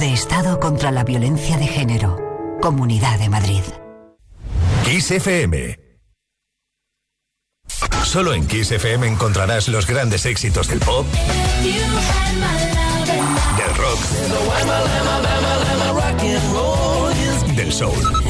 de Estado contra la Violencia de Género. Comunidad de Madrid. Kiss FM. Solo en Kiss FM encontrarás los grandes éxitos del pop, del rock, del soul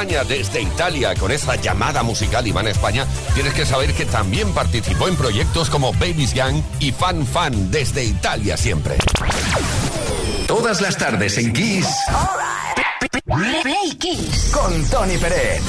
Desde Italia con esa llamada musical Iván España, tienes que saber que también participó en proyectos como Babies Gang y Fan Fan desde Italia siempre. Todas las tardes en Kiss. Play Kiss. Con Tony Pérez.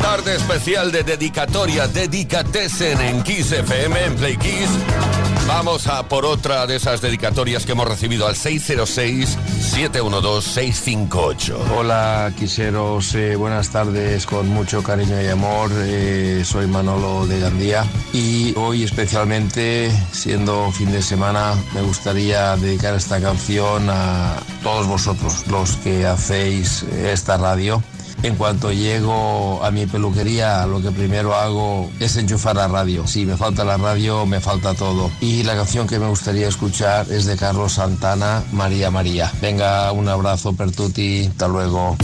Tarde especial de dedicatoria Dedicatesen en Kiss FM en Play Kiss Vamos a por otra de esas dedicatorias que hemos recibido al 606-712-658. Hola, quiseros, eh, buenas tardes, con mucho cariño y amor. Eh, soy Manolo de Gandía y hoy especialmente, siendo fin de semana, me gustaría dedicar esta canción a todos vosotros, los que hacéis esta radio en cuanto llego a mi peluquería, lo que primero hago es enchufar la radio. Si me falta la radio, me falta todo. Y la canción que me gustaría escuchar es de Carlos Santana, María María. Venga, un abrazo, Pertuti. Hasta luego.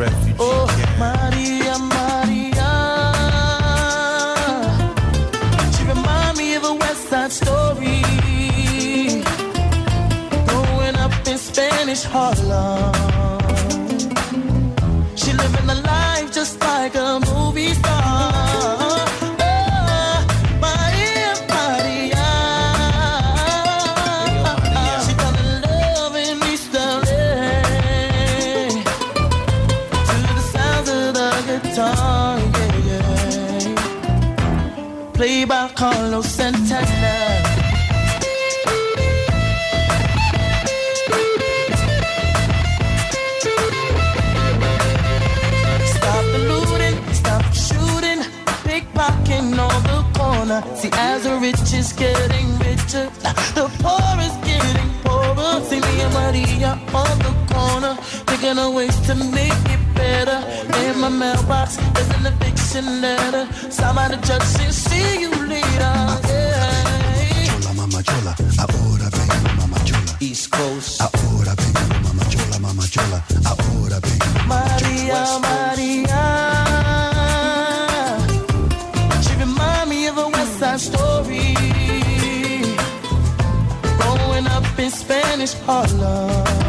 Refugee Oh, camp. Maria, Maria. She remind me of a West Side story. Growing up in Spanish Harlem. She living a life just like a of ways to make it better. In my mailbox, there's an eviction letter. Signed by the judge see you later. Yeah. Chola, mama chola, ahora vengo, mama chola. East Coast. Ahora vengo, mama chola, mama chola. Ahora vengo. Maria, Maria. She remind me of a West Side story. Growing up in Spanish Harlem.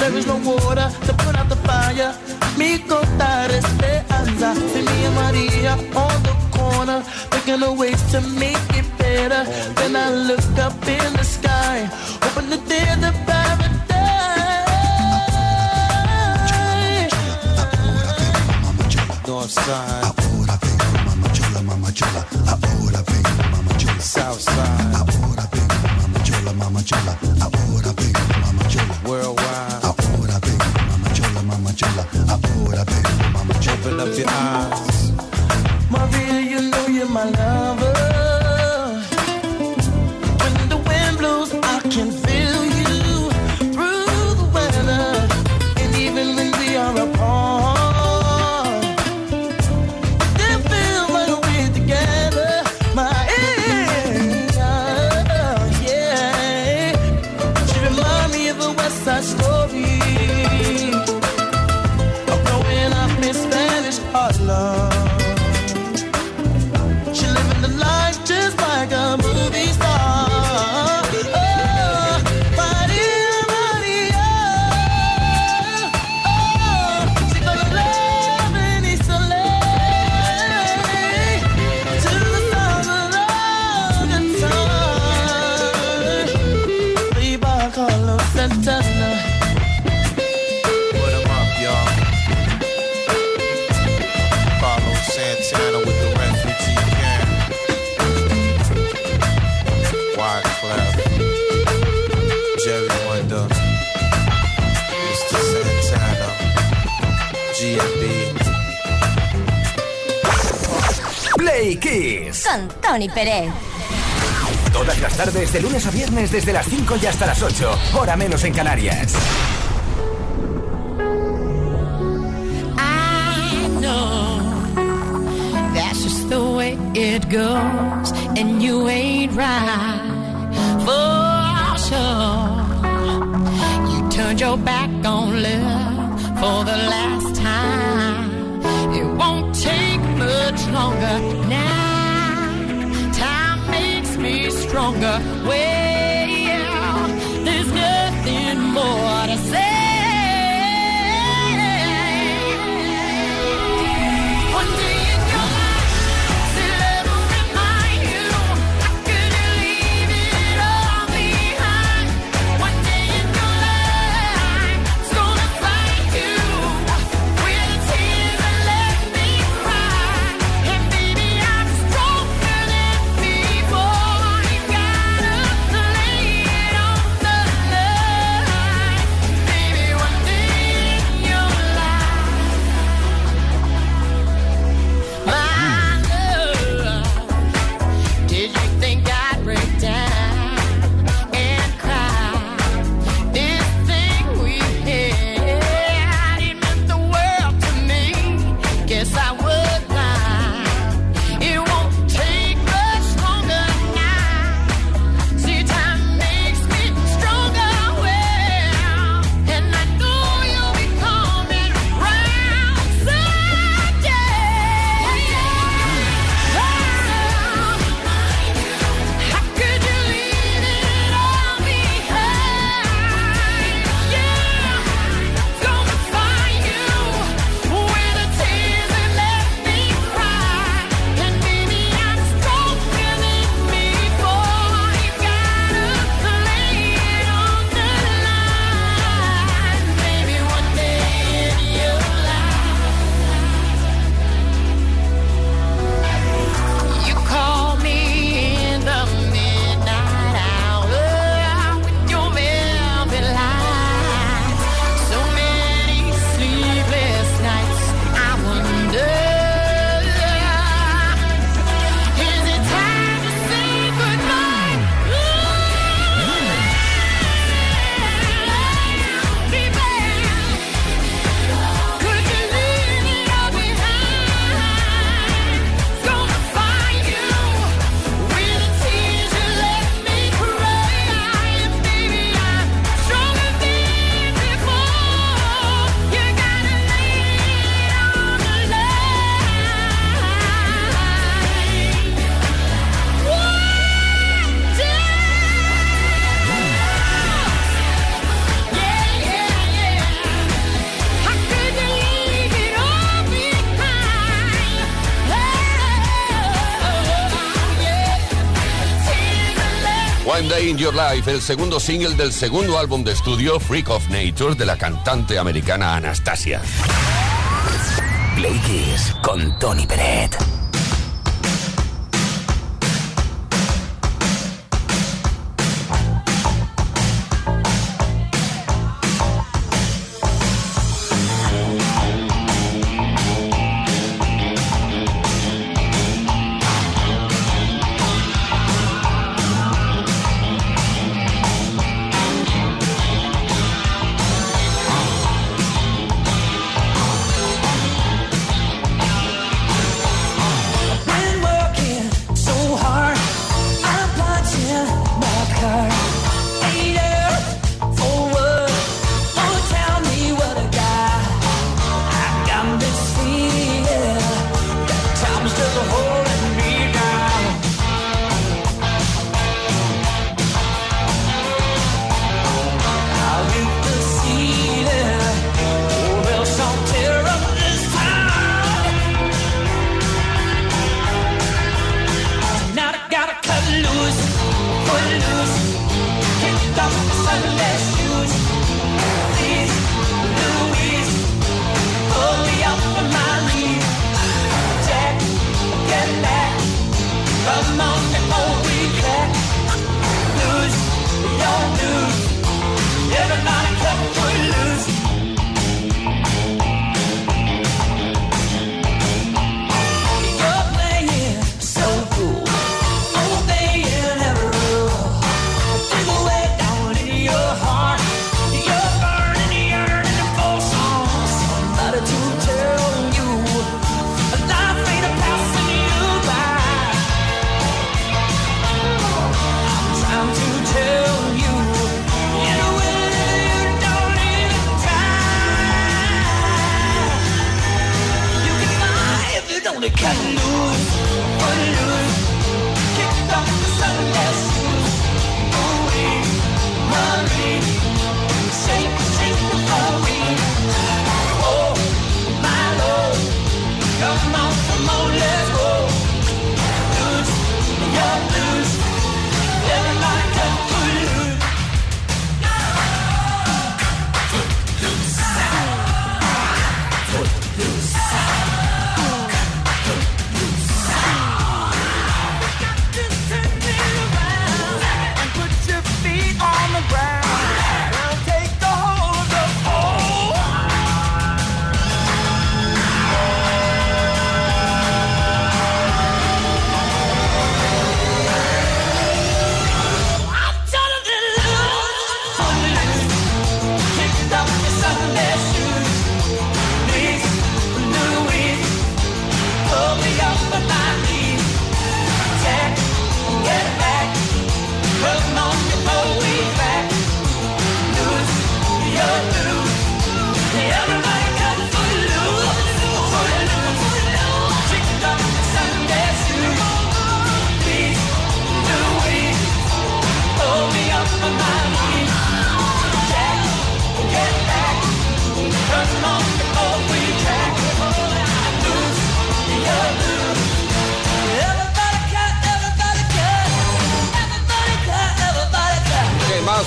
There is no water to put out the fire. Mi contar esperanza. See me and Maria on the corner, thinking of ways to make it better. Then I look up in the sky, hoping that there's a paradise. North Side, Ahora vengo, mama chola. Ahora vengo, mama chola. South Side, Ahora vengo, mama chola, mama chola. con Tony Pérez. Todas las tardes, de lunes a viernes, desde las 5 y hasta las 8, hora menos en Canarias. I know that's just the way it goes, and you ain't right for sure. You turned your back on love for the last time. It won't take much longer now. me stronger. Way out, there's nothing more to say. Life, el segundo single del segundo álbum de estudio Freak of Nature de la cantante americana Anastasia. Play Kiss con Tony Peret. gonna loose, run loose, kick the sunless. Shoes, away, worry, take, take the worry.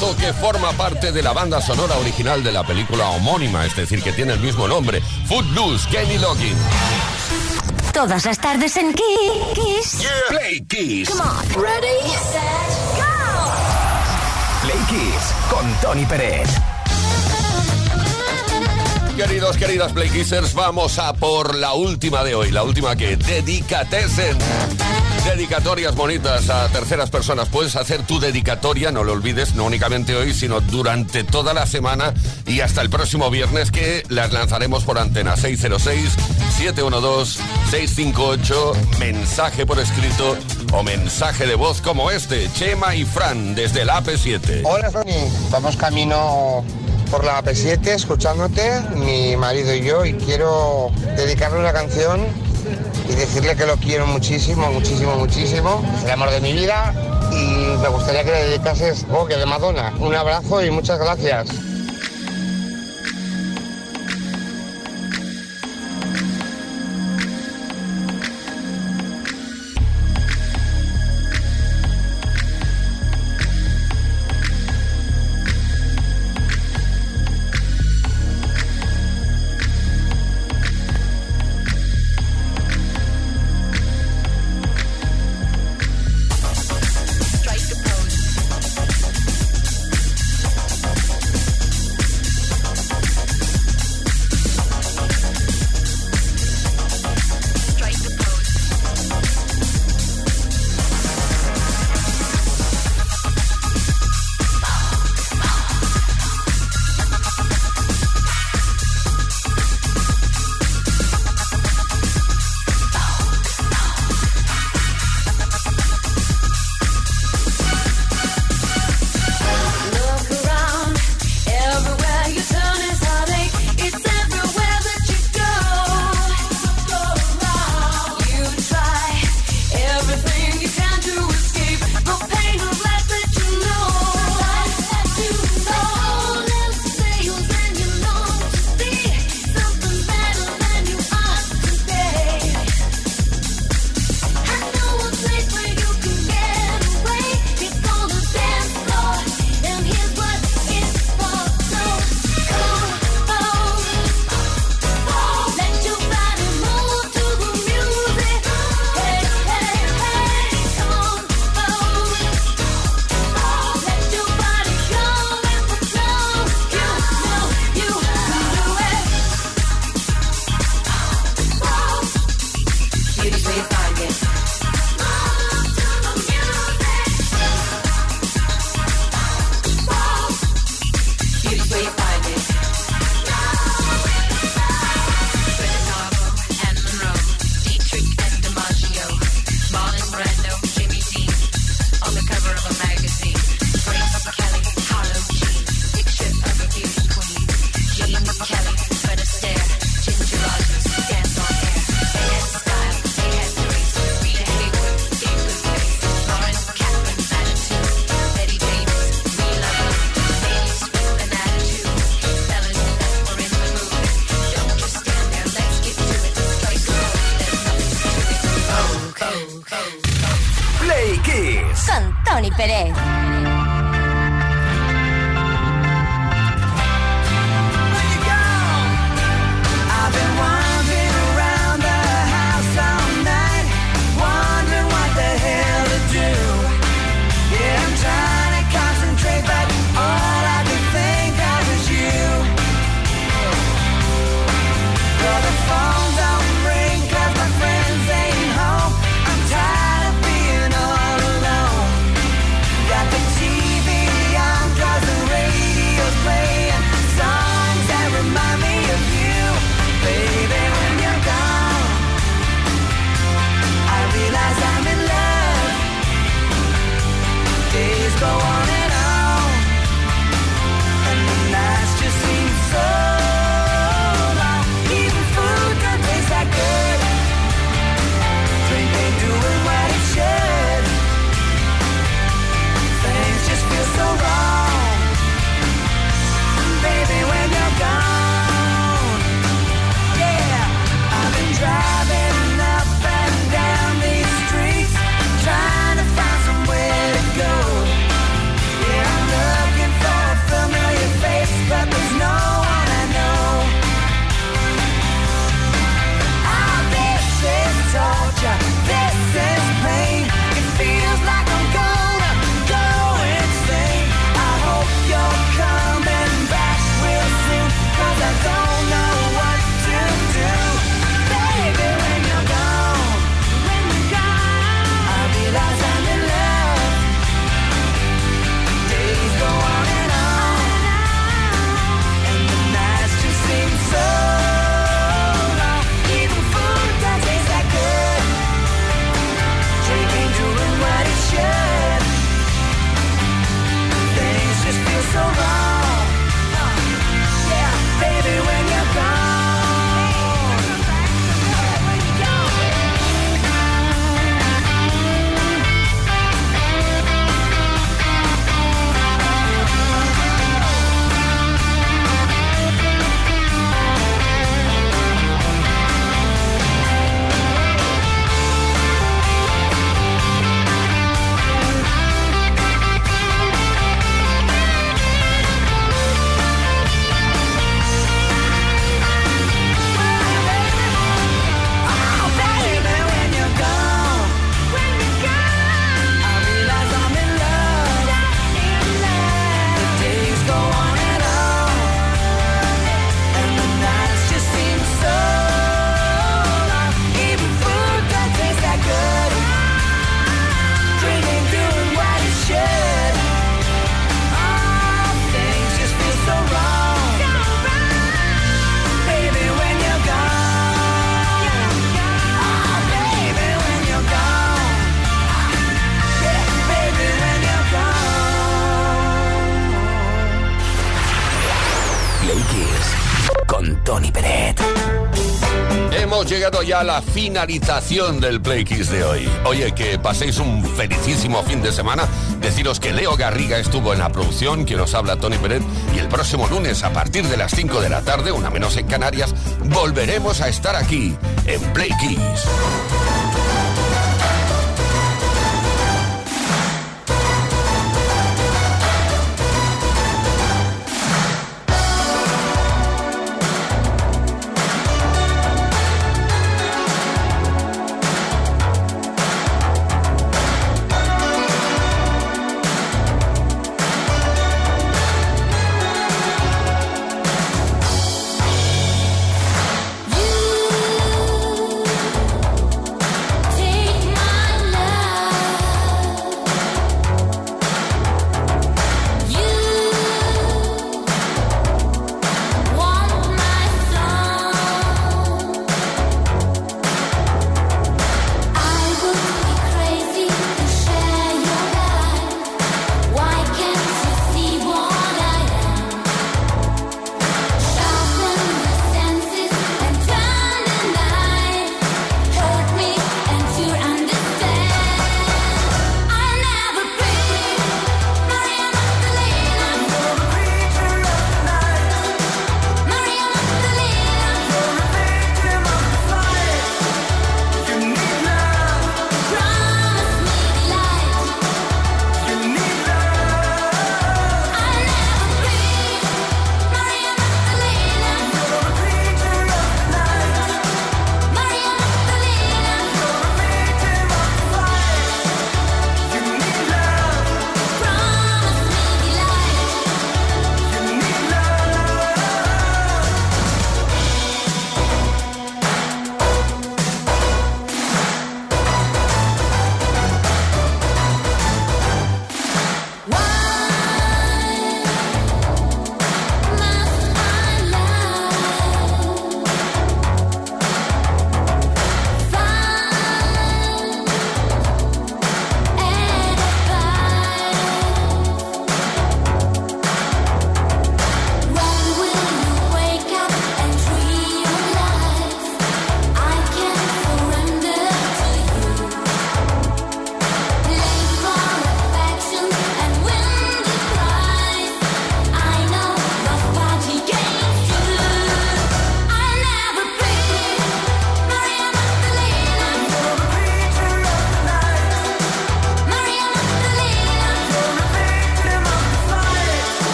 Temazo que forma parte de la banda sonora original de la película homónima, es decir, que tiene el mismo nombre, Footloose, Kenny Loggins. Todas las tardes en Kiss. Play Kiss. Come on. Ready, set, go. Play Kiss con Tony Pérez. Queridos, queridas Play Kissers, vamos a por la última de hoy, la última que dedicatesen. Dedicatorias bonitas a terceras personas. Puedes hacer tu dedicatoria, no lo olvides, no únicamente hoy, sino durante toda la semana y hasta el próximo viernes que las lanzaremos por antena 606-712-658, mensaje por escrito o mensaje de voz como este, Chema y Fran desde el AP7. Hola Tony, vamos camino por la P7 escuchándote, mi marido y yo, y quiero dedicarle una canción y decirle que lo quiero muchísimo, muchísimo, muchísimo. Es el amor de mi vida y me gustaría que le dedicases Boque de Madonna. Un abrazo y muchas gracias. ya la finalización del Play Kiss de hoy. Oye, que paséis un felicísimo fin de semana. Deciros que Leo Garriga estuvo en la producción, que nos habla Tony Pérez, y el próximo lunes a partir de las 5 de la tarde, una menos en Canarias, volveremos a estar aquí en Play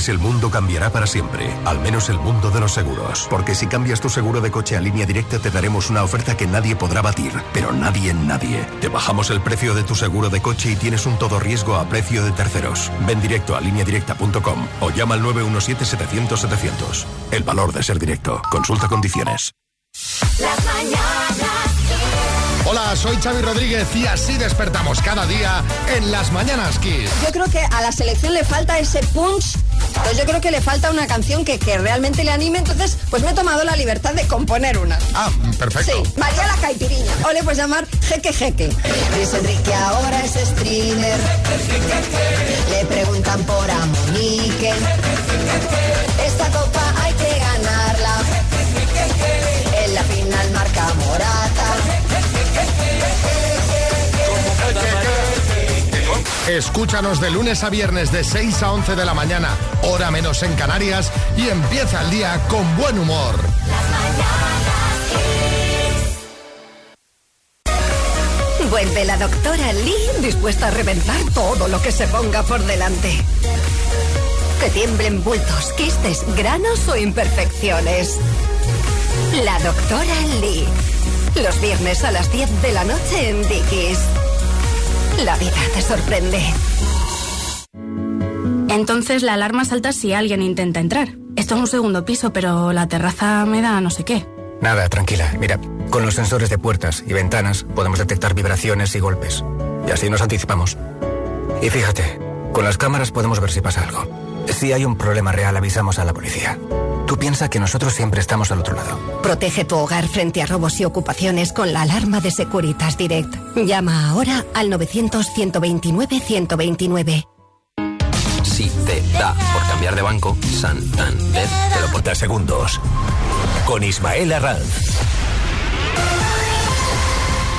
mes el mundo cambiará para siempre, al menos el mundo de los seguros. Porque si cambias tu seguro de coche a línea directa te daremos una oferta que nadie podrá batir, pero nadie en nadie. Te bajamos el precio de tu seguro de coche y tienes un todo riesgo a precio de terceros. Ven directo a lineadirecta.com o llama al 917-700-700. El valor de ser directo. Consulta condiciones. Las mañanas Hola, soy Xavi Rodríguez y así despertamos cada día en las mañanas Kiss. Yo creo que a la selección le falta ese punch. Entonces yo creo que le falta una canción que, que realmente le anime. Entonces, pues me he tomado la libertad de componer una. Ah, perfecto. Sí, María la Caipiriña. O le puedes llamar Jeque Jeque. Luis Enrique ahora es streamer. Le preguntan por a Monique. Esta copa Escúchanos de lunes a viernes de 6 a 11 de la mañana, hora menos en Canarias, y empieza el día con buen humor. Vuelve la doctora Lee dispuesta a reventar todo lo que se ponga por delante. Que tiemblen bultos, quistes, granos o imperfecciones. La doctora Lee. Los viernes a las 10 de la noche en Dickies. La vida te sorprende. Entonces la alarma salta si alguien intenta entrar. Esto es un segundo piso, pero la terraza me da no sé qué. Nada, tranquila. Mira, con los sensores de puertas y ventanas podemos detectar vibraciones y golpes. Y así nos anticipamos. Y fíjate, con las cámaras podemos ver si pasa algo. Si hay un problema real, avisamos a la policía. Tú piensas que nosotros siempre estamos al otro lado. Protege tu hogar frente a robos y ocupaciones con la alarma de Securitas Direct. Llama ahora al 900-129-129. Si te da por cambiar de banco, Santander te lo pone. segundos. Con Ismael Arranz.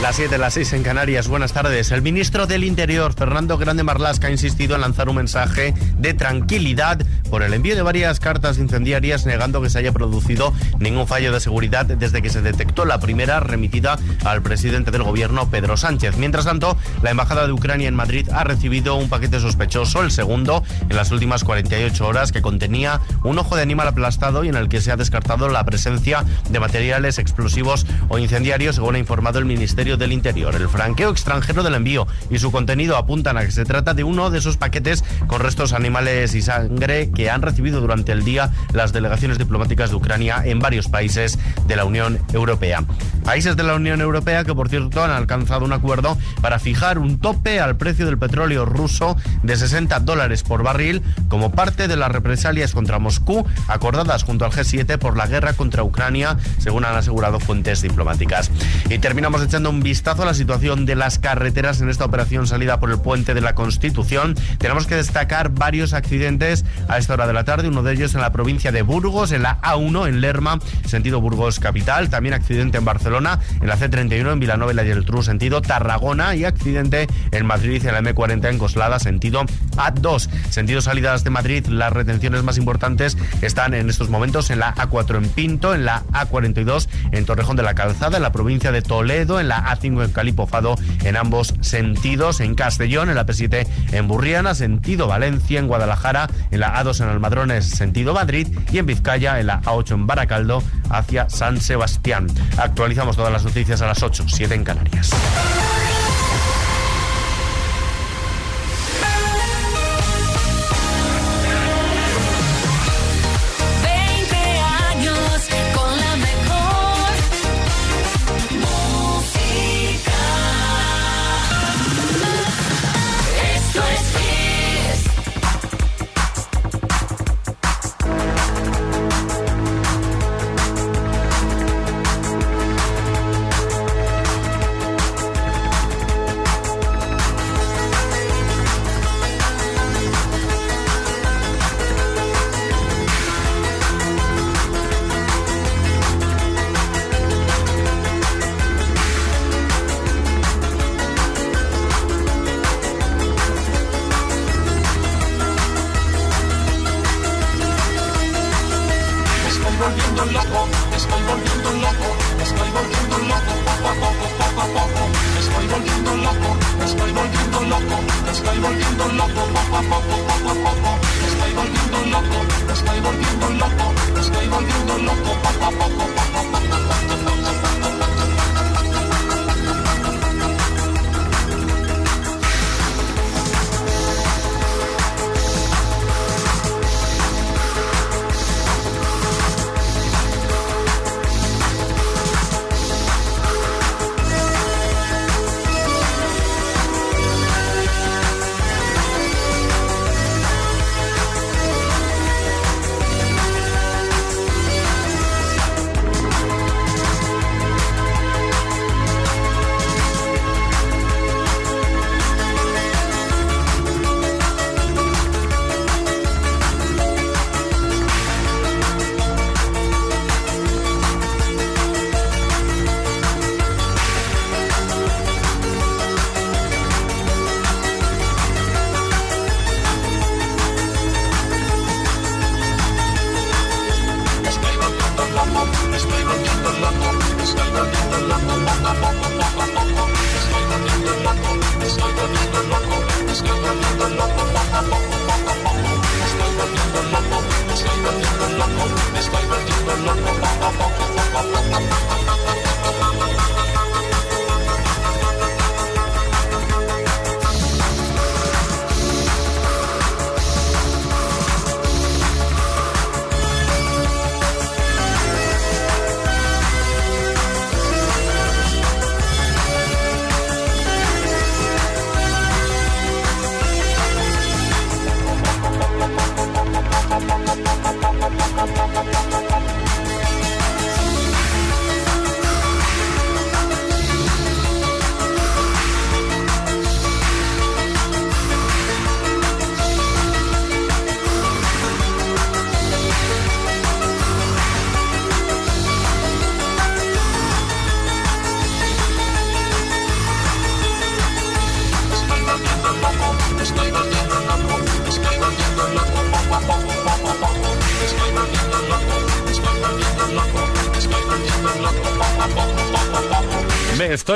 Las 7, las 6 en Canarias. Buenas tardes. El ministro del Interior, Fernando Grande Marlasca, ha insistido en lanzar un mensaje de tranquilidad por el envío de varias cartas incendiarias negando que se haya producido ningún fallo de seguridad desde que se detectó la primera remitida al presidente del gobierno, Pedro Sánchez. Mientras tanto, la Embajada de Ucrania en Madrid ha recibido un paquete sospechoso, el segundo en las últimas 48 horas, que contenía un ojo de animal aplastado y en el que se ha descartado la presencia de materiales explosivos o incendiarios, según ha informado el Ministerio del Interior. El franqueo extranjero del envío y su contenido apuntan a que se trata de uno de esos paquetes con restos animales y sangre que han recibido durante el día las delegaciones diplomáticas de Ucrania en varios países de la Unión Europea. Países de la Unión Europea que, por cierto, han alcanzado un acuerdo para fijar un tope al precio del petróleo ruso de 60 dólares por barril como parte de las represalias contra Moscú acordadas junto al G7 por la guerra contra Ucrania, según han asegurado fuentes diplomáticas. Y terminamos echando un vistazo a la situación de las carreteras en esta operación salida por el puente de la Constitución. Tenemos que destacar varios accidentes a esta hora de la tarde, uno de ellos en la provincia de Burgos, en la A1 en Lerma, sentido Burgos capital, también accidente en Barcelona, en la C31 en Vilanova y la Geltrú, sentido Tarragona y accidente en Madrid en la M40 en Coslada, sentido A2. Sentido salidas de Madrid, las retenciones más importantes están en estos momentos en la A4 en Pinto, en la A42 en Torrejón de la Calzada, en la provincia de Toledo, en la A5 en Calipofado, en ambos sentidos, en Castellón, en la P7 en Burriana, sentido Valencia, en Guadalajara, en la A2 en Almadrones, sentido Madrid y en Vizcaya, en la A8 en Baracaldo, hacia San Sebastián. Actualizamos todas las noticias a las 8, 7 en Canarias.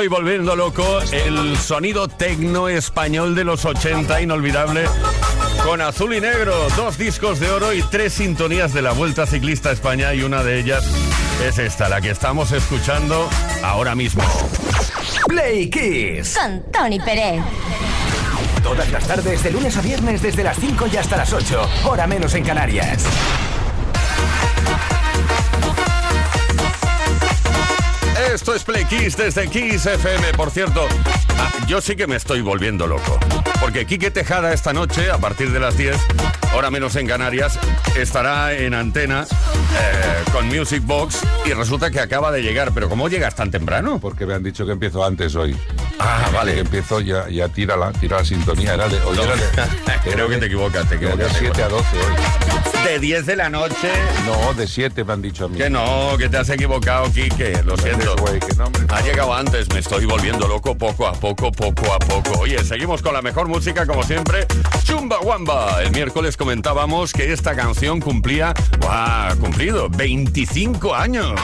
Estoy volviendo loco. El sonido tecno español de los 80, inolvidable. Con azul y negro, dos discos de oro y tres sintonías de la Vuelta Ciclista a España y una de ellas es esta, la que estamos escuchando ahora mismo. Play Kiss. Con Tony Pérez. Todas las tardes, de lunes a viernes, desde las 5 y hasta las 8. Hora menos en Canarias. Esto es Play Kiss desde Kiss FM. Por cierto, ah, yo sí que me estoy volviendo loco. Porque Quique Tejada esta noche, a partir de las 10, hora menos en Canarias, estará en antena eh, con Music Box y resulta que acaba de llegar. Pero ¿cómo llegas tan temprano? Porque me han dicho que empiezo antes hoy. Ah, vale. Que empiezo ya, ya tira la, tira la sintonía. Era de, hoy No, era de, Creo que te equivocas, te era de equivocas. 7 a 12 hoy. De 10 de la noche. No, de 7 me han dicho a mí. Que no, que te has equivocado, Quique. Lo siento. güey, que no, hombre. Ha llegado antes, me estoy volviendo loco poco a poco, poco a poco. Oye, seguimos con la mejor música como siempre. Chumba Wamba. El miércoles comentábamos que esta canción cumplía, ¡guau! Cumplido 25 años.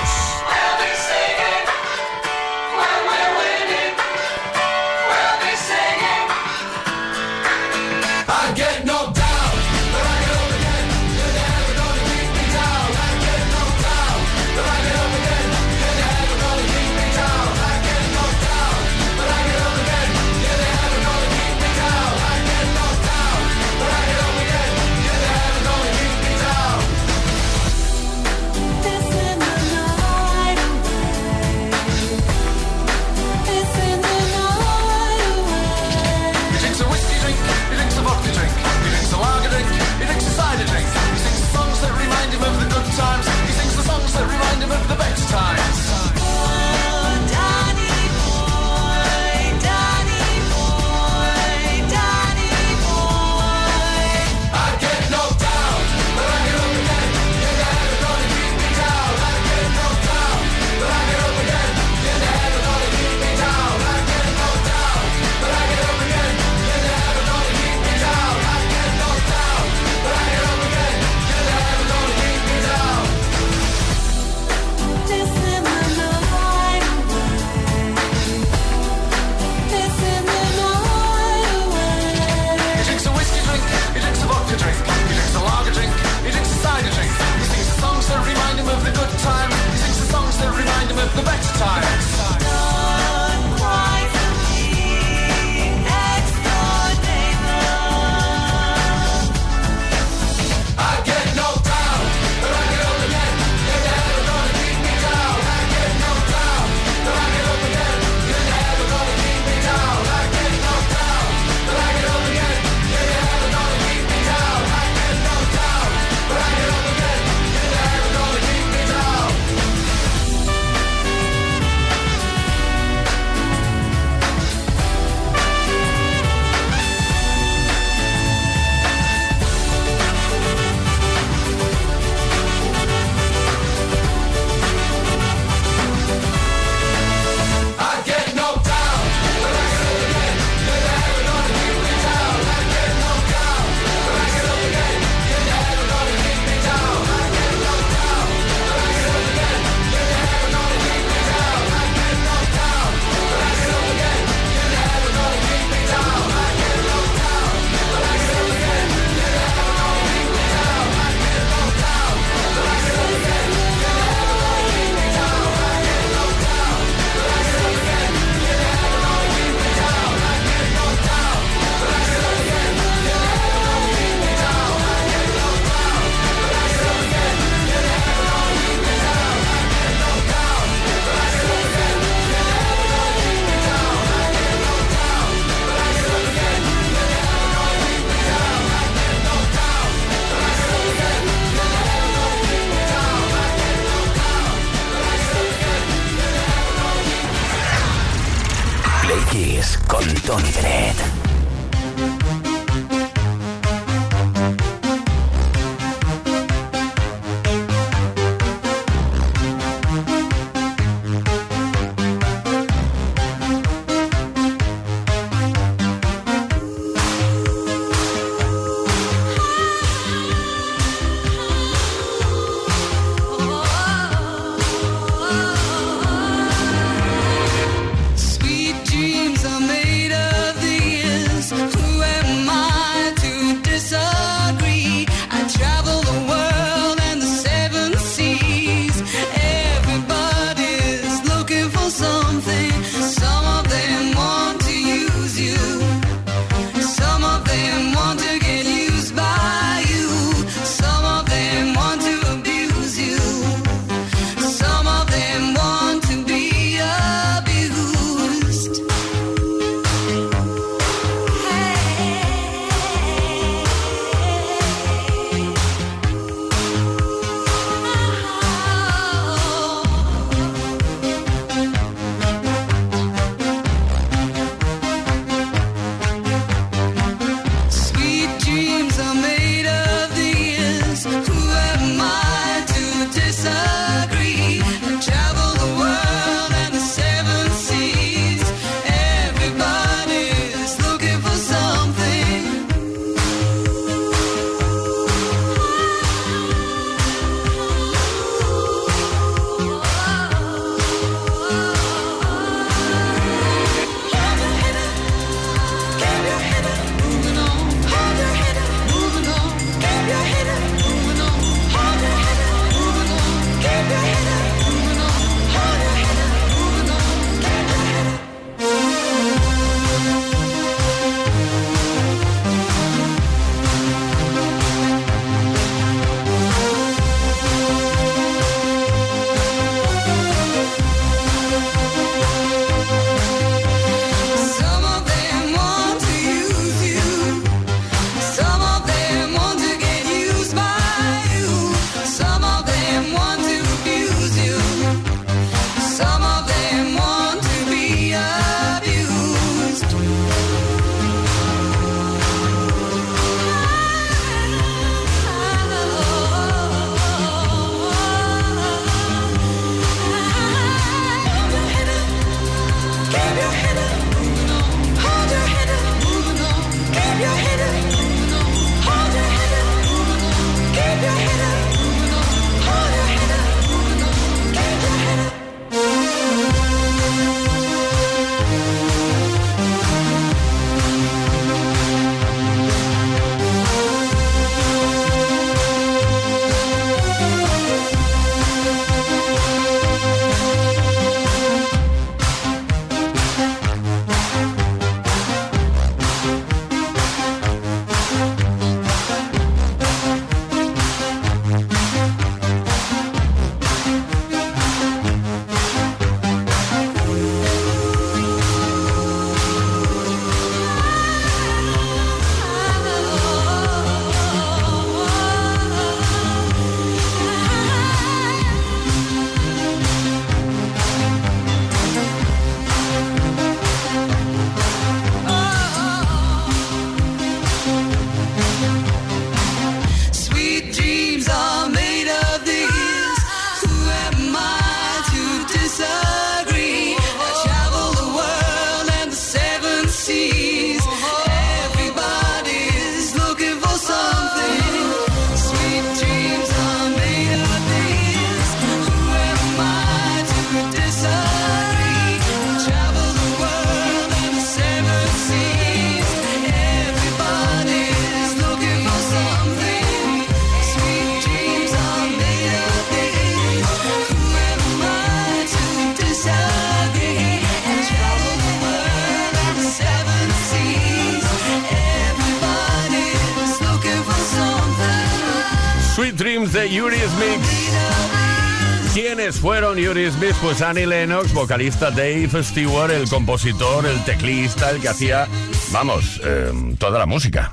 Pues Annie Lennox, vocalista Dave Stewart, el compositor, el teclista, el que hacía, vamos, em, toda la música.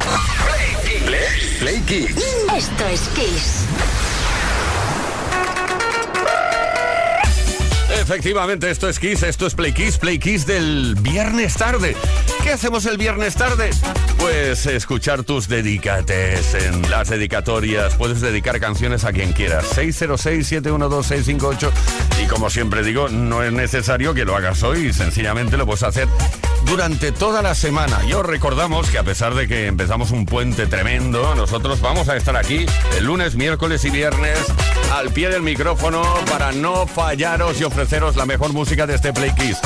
Play, play, play Kiss. Esto es Kiss. Efectivamente, esto es Kiss, esto es Play Kiss, Play Kiss del viernes tarde. ¿Qué hacemos el viernes tarde? Pues escuchar tus dedicates en las dedicatorias. Puedes dedicar canciones a quien quieras. 606-712-658. Y como siempre digo, no es necesario que lo hagas hoy. Sencillamente lo puedes hacer durante toda la semana. Y os recordamos que a pesar de que empezamos un puente tremendo, nosotros vamos a estar aquí el lunes, miércoles y viernes al pie del micrófono para no fallaros y ofreceros la mejor música de este Play Kiss.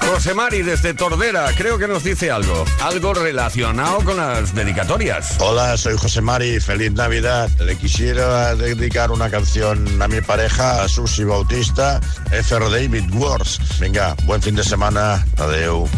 José Mari desde Tordera, creo que nos dice algo, algo relacionado con las dedicatorias. Hola, soy José Mari, feliz Navidad. Le quisiera dedicar una canción a mi pareja, a Susi Bautista, F.R. David Wars. Venga, buen fin de semana, adeu.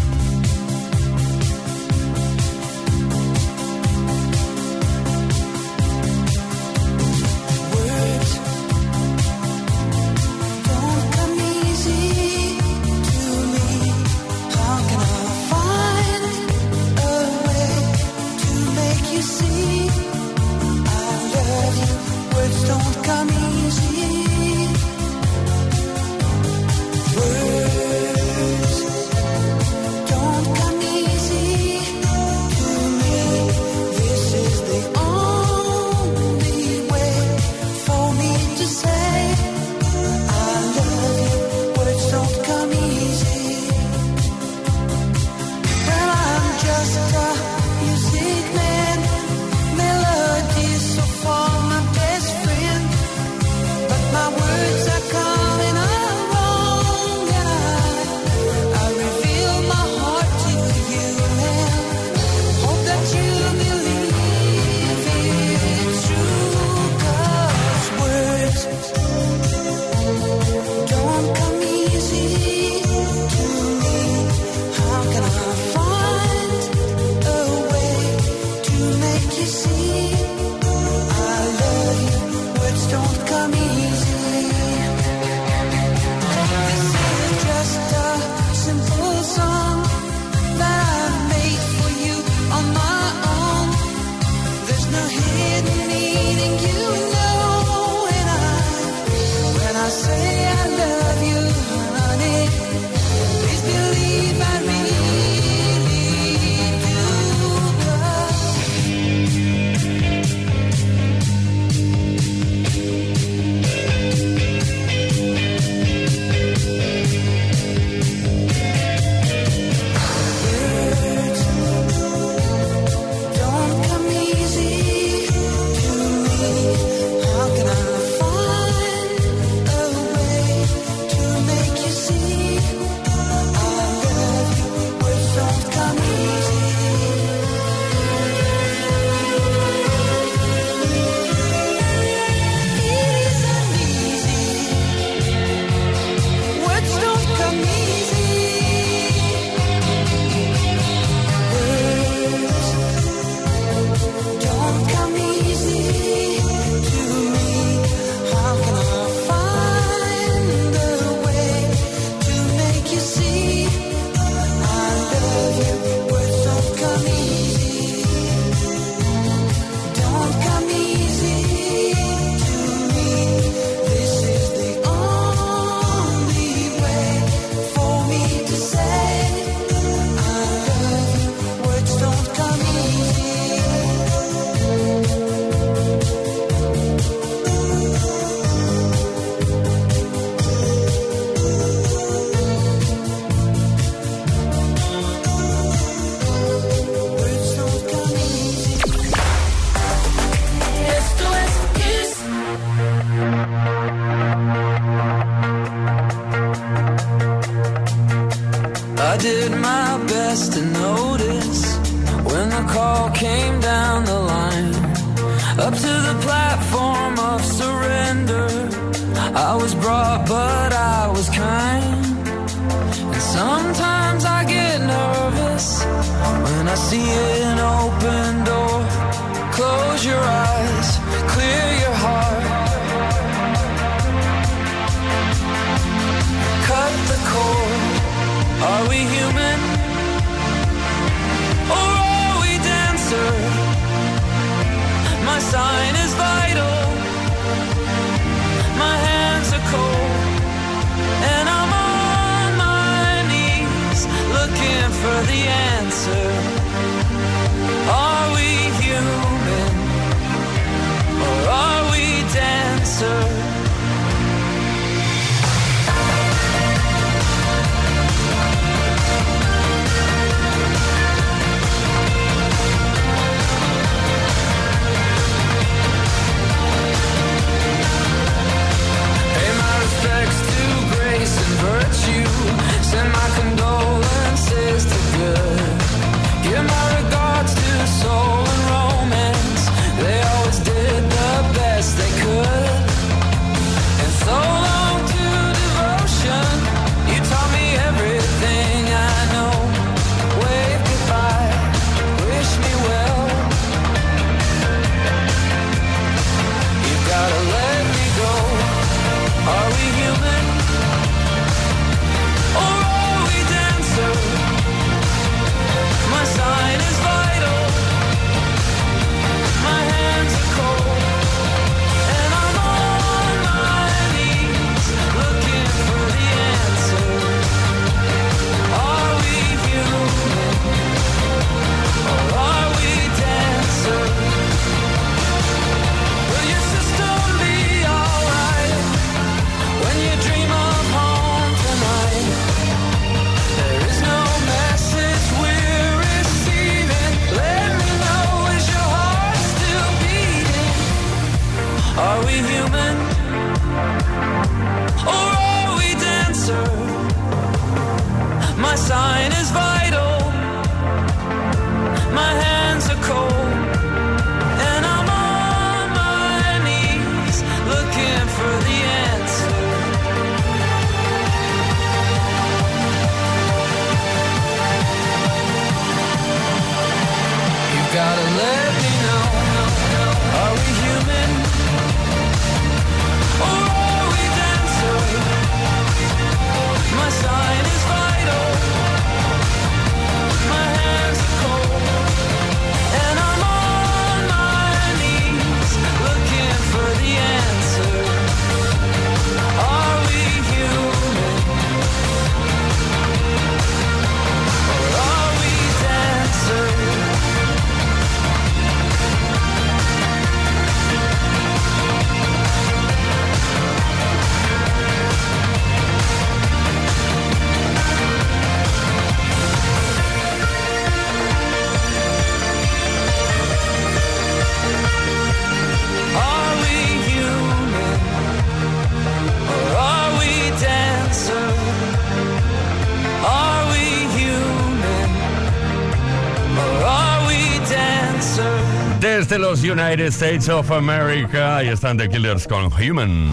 United States of America. Ahí están The Killers con Human.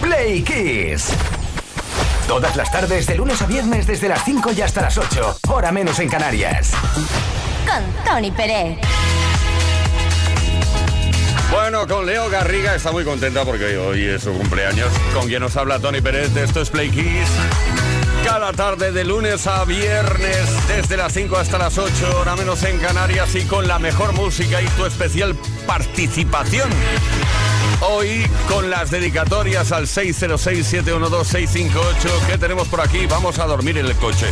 Play Kiss. Todas las tardes, de lunes a viernes, desde las 5 y hasta las 8. Hora menos en Canarias. Con Tony Pérez. Bueno, con Leo Garriga está muy contenta porque hoy es su cumpleaños. Con quien nos habla Tony Pérez. Esto es Play Kiss. Cada tarde de lunes a viernes, desde las 5 hasta las 8, hora menos en Canarias y con la mejor música y tu especial participación. Hoy con las dedicatorias al 606-712-658 que tenemos por aquí, vamos a dormir en el coche.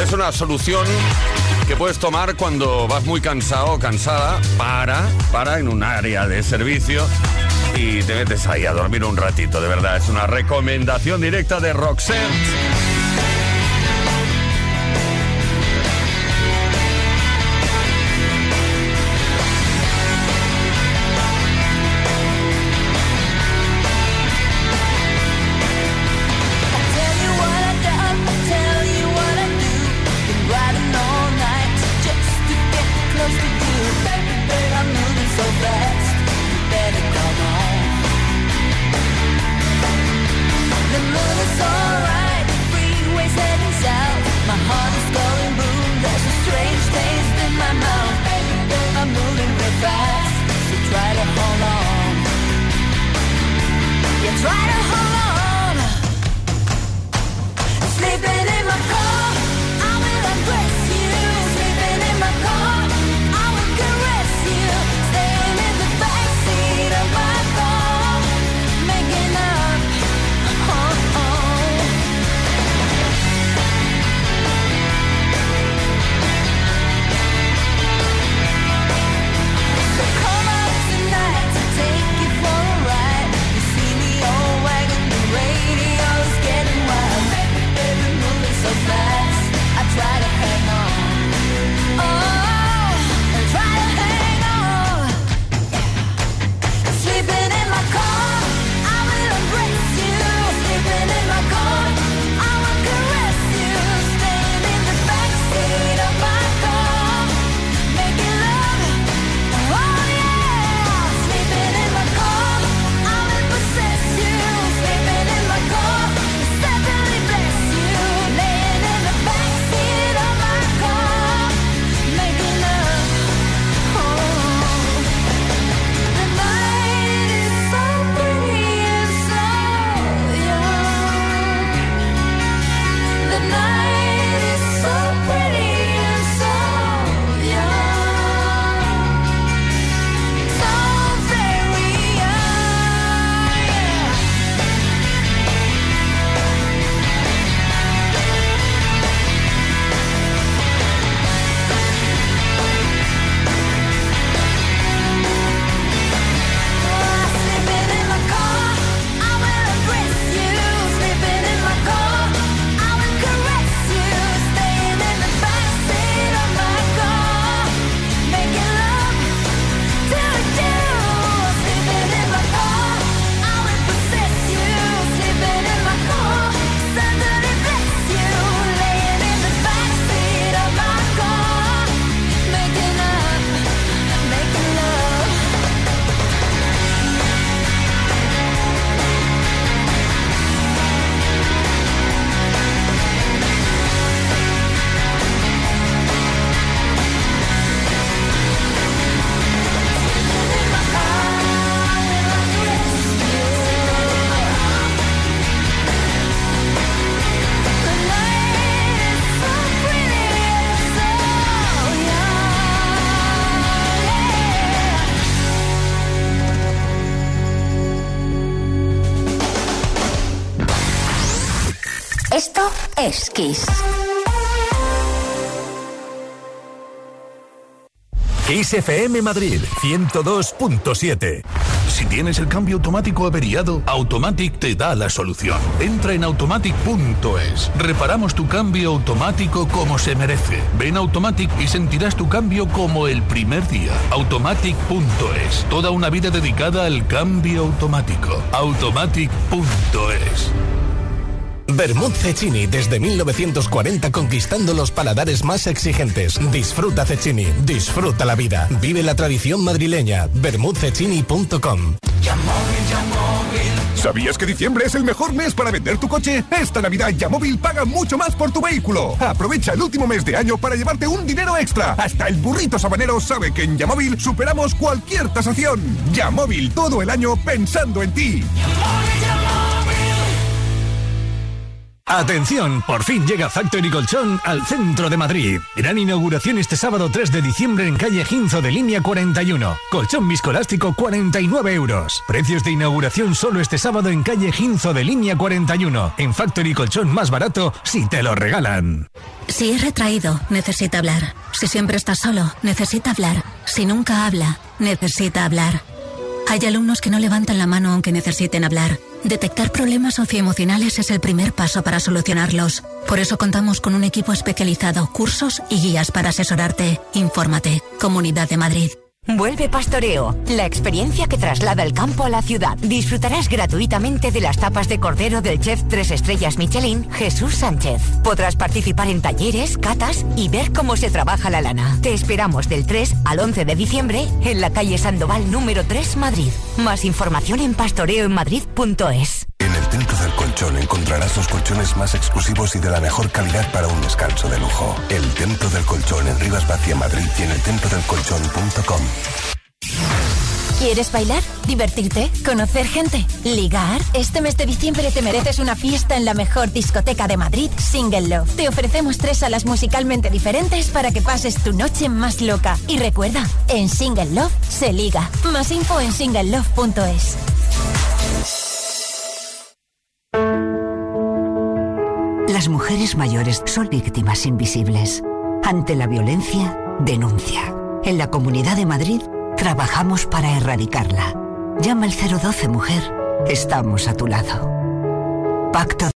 Es una solución que puedes tomar cuando vas muy cansado o cansada, para, para en un área de servicio y te metes ahí a dormir un ratito, de verdad. Es una recomendación directa de Roxette. Kiss. FM Madrid 102.7. Si tienes el cambio automático averiado, Automatic te da la solución. Entra en automatic.es. Reparamos tu cambio automático como se merece. Ven Automatic y sentirás tu cambio como el primer día. Automatic.es. Toda una vida dedicada al cambio automático. Automatic.es. Vermouth Cecchini desde 1940 conquistando los paladares más exigentes. Disfruta Cecchini, disfruta la vida. Vive la tradición madrileña. Vermouthcecchini.com ¿Sabías que diciembre es el mejor mes para vender tu coche? Esta Navidad Yamóvil paga mucho más por tu vehículo. Aprovecha el último mes de año para llevarte un dinero extra. Hasta el burrito sabanero sabe que en Yamóvil superamos cualquier tasación. Yamóvil todo el año pensando en ti. Atención, por fin llega Factory Colchón al centro de Madrid. Gran inauguración este sábado 3 de diciembre en calle Ginzo de línea 41. Colchón viscoelástico 49 euros. Precios de inauguración solo este sábado en calle Ginzo de línea 41. En Factory Colchón más barato si te lo regalan. Si es retraído, necesita hablar. Si siempre está solo, necesita hablar. Si nunca habla, necesita hablar. Hay alumnos que no levantan la mano aunque necesiten hablar. Detectar problemas socioemocionales es el primer paso para solucionarlos. Por eso contamos con un equipo especializado, cursos y guías para asesorarte. Infórmate. Comunidad de Madrid. Vuelve Pastoreo, la experiencia que traslada el campo a la ciudad. Disfrutarás gratuitamente de las tapas de cordero del chef tres estrellas Michelin, Jesús Sánchez. Podrás participar en talleres, catas y ver cómo se trabaja la lana. Te esperamos del 3 al 11 de diciembre en la calle Sandoval número 3, Madrid. Más información en pastoreoenmadrid.es. Templo del Colchón encontrarás los colchones más exclusivos y de la mejor calidad para un descanso de lujo. El Templo del Colchón en Rivas Vacia, Madrid y en el templodelcolchón.com. ¿Quieres bailar? ¿Divertirte? ¿Conocer gente? ¿Ligar? Este mes de diciembre te mereces una fiesta en la mejor discoteca de Madrid, Single Love. Te ofrecemos tres salas musicalmente diferentes para que pases tu noche más loca. Y recuerda, en Single Love se liga. Más info en singlelove.es. Las mujeres mayores son víctimas invisibles. Ante la violencia, denuncia. En la Comunidad de Madrid trabajamos para erradicarla. Llama al 012 Mujer. Estamos a tu lado. Pacto